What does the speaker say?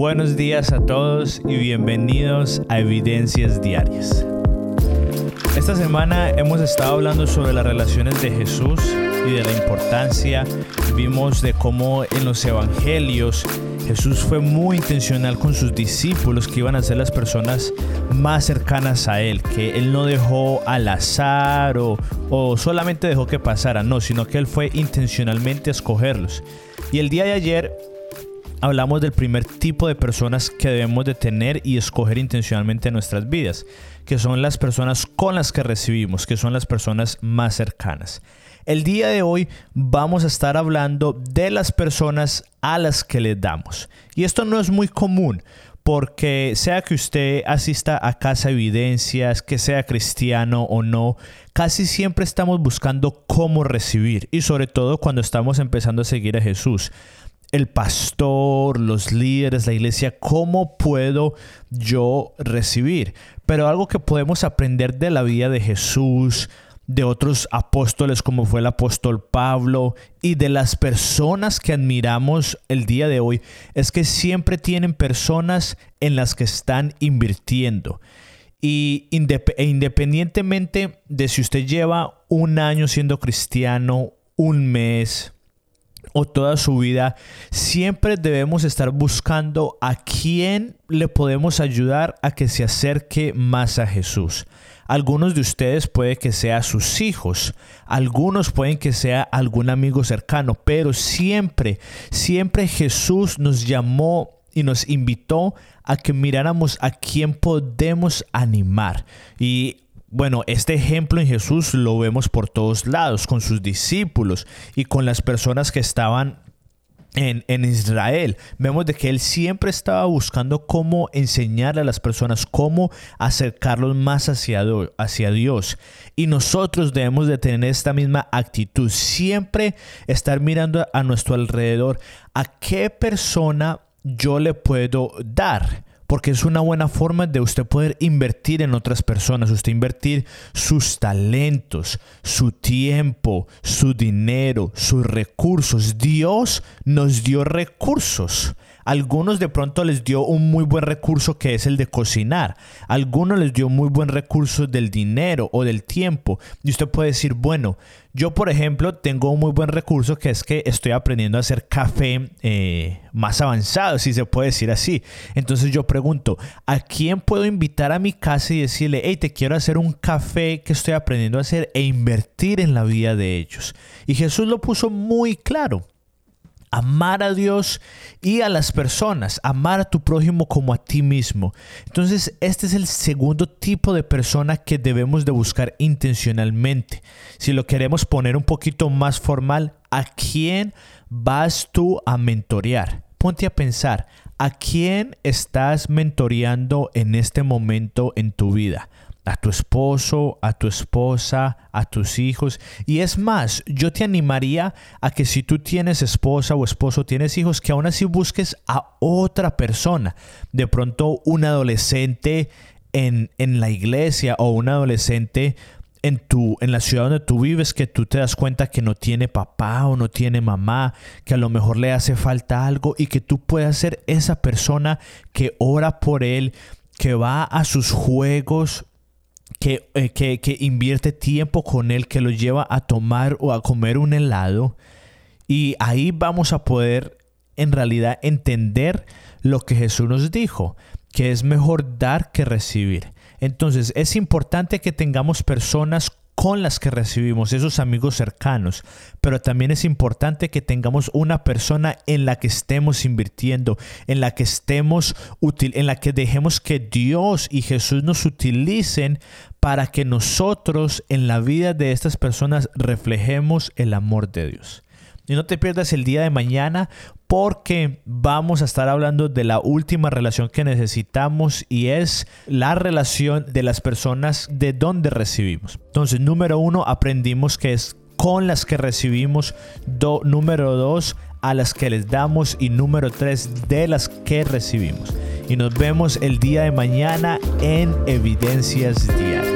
Buenos días a todos y bienvenidos a Evidencias Diarias. Esta semana hemos estado hablando sobre las relaciones de Jesús y de la importancia. Vimos de cómo en los evangelios Jesús fue muy intencional con sus discípulos que iban a ser las personas más cercanas a Él, que Él no dejó al azar o, o solamente dejó que pasara, no, sino que Él fue intencionalmente a escogerlos. Y el día de ayer hablamos del primer tipo de personas que debemos de tener y escoger intencionalmente en nuestras vidas, que son las personas con las que recibimos, que son las personas más cercanas. El día de hoy vamos a estar hablando de las personas a las que le damos. Y esto no es muy común porque sea que usted asista a Casa Evidencias, que sea cristiano o no, casi siempre estamos buscando cómo recibir y sobre todo cuando estamos empezando a seguir a Jesús el pastor, los líderes, la iglesia, ¿cómo puedo yo recibir? Pero algo que podemos aprender de la vida de Jesús, de otros apóstoles como fue el apóstol Pablo y de las personas que admiramos el día de hoy, es que siempre tienen personas en las que están invirtiendo. Y e independientemente de si usted lleva un año siendo cristiano, un mes, o toda su vida, siempre debemos estar buscando a quién le podemos ayudar a que se acerque más a Jesús. Algunos de ustedes puede que sea sus hijos, algunos pueden que sea algún amigo cercano, pero siempre, siempre Jesús nos llamó y nos invitó a que miráramos a quién podemos animar. Y bueno, este ejemplo en Jesús lo vemos por todos lados, con sus discípulos y con las personas que estaban en, Israel. Vemos de que él siempre estaba buscando cómo enseñarle a las personas, cómo acercarlos más hacia, hacia Dios. Y nosotros debemos de tener esta misma actitud, siempre estar mirando a nuestro alrededor, a qué persona yo le puedo dar porque es una buena forma de usted poder invertir en otras personas, usted invertir sus talentos, su tiempo, su dinero, sus recursos. Dios nos dio recursos. Algunos de pronto les dio un muy buen recurso que es el de cocinar. Algunos les dio muy buen recurso del dinero o del tiempo. Y usted puede decir, bueno, yo por ejemplo tengo un muy buen recurso que es que estoy aprendiendo a hacer café eh, más avanzado, si se puede decir así. Entonces yo pregunto, ¿a quién puedo invitar a mi casa y decirle, hey, te quiero hacer un café que estoy aprendiendo a hacer e invertir en la vida de ellos? Y Jesús lo puso muy claro amar a Dios y a las personas, amar a tu prójimo como a ti mismo. Entonces, este es el segundo tipo de persona que debemos de buscar intencionalmente. Si lo queremos poner un poquito más formal, ¿a quién vas tú a mentorear? Ponte a pensar, ¿a quién estás mentoreando en este momento en tu vida? A tu esposo, a tu esposa, a tus hijos. Y es más, yo te animaría a que si tú tienes esposa o esposo, tienes hijos, que aún así busques a otra persona. De pronto un adolescente en, en la iglesia o un adolescente en, tu, en la ciudad donde tú vives que tú te das cuenta que no tiene papá o no tiene mamá, que a lo mejor le hace falta algo y que tú puedas ser esa persona que ora por él, que va a sus juegos eh, que, que, invierte tiempo con él, que lo lleva a tomar o a comer un helado. Y ahí vamos a poder en realidad entender lo que Jesús nos dijo, que es mejor dar que recibir. Entonces es importante que tengamos personas con las que recibimos, esos amigos cercanos, pero también es importante que tengamos una persona en la que estemos invirtiendo, en la que estemos útil, en la que dejemos que Dios y Jesús nos utilicen para que nosotros en la vida de estas personas reflejemos el amor de Dios. Y no te pierdas el día de mañana porque vamos a estar hablando de la última relación que necesitamos y es la relación de las personas de donde recibimos. Entonces, número uno, aprendimos que es con las que recibimos. número dos, a las que les damos. Y número tres, de las que recibimos. Y nos vemos el día de mañana en Evidencias Diarias.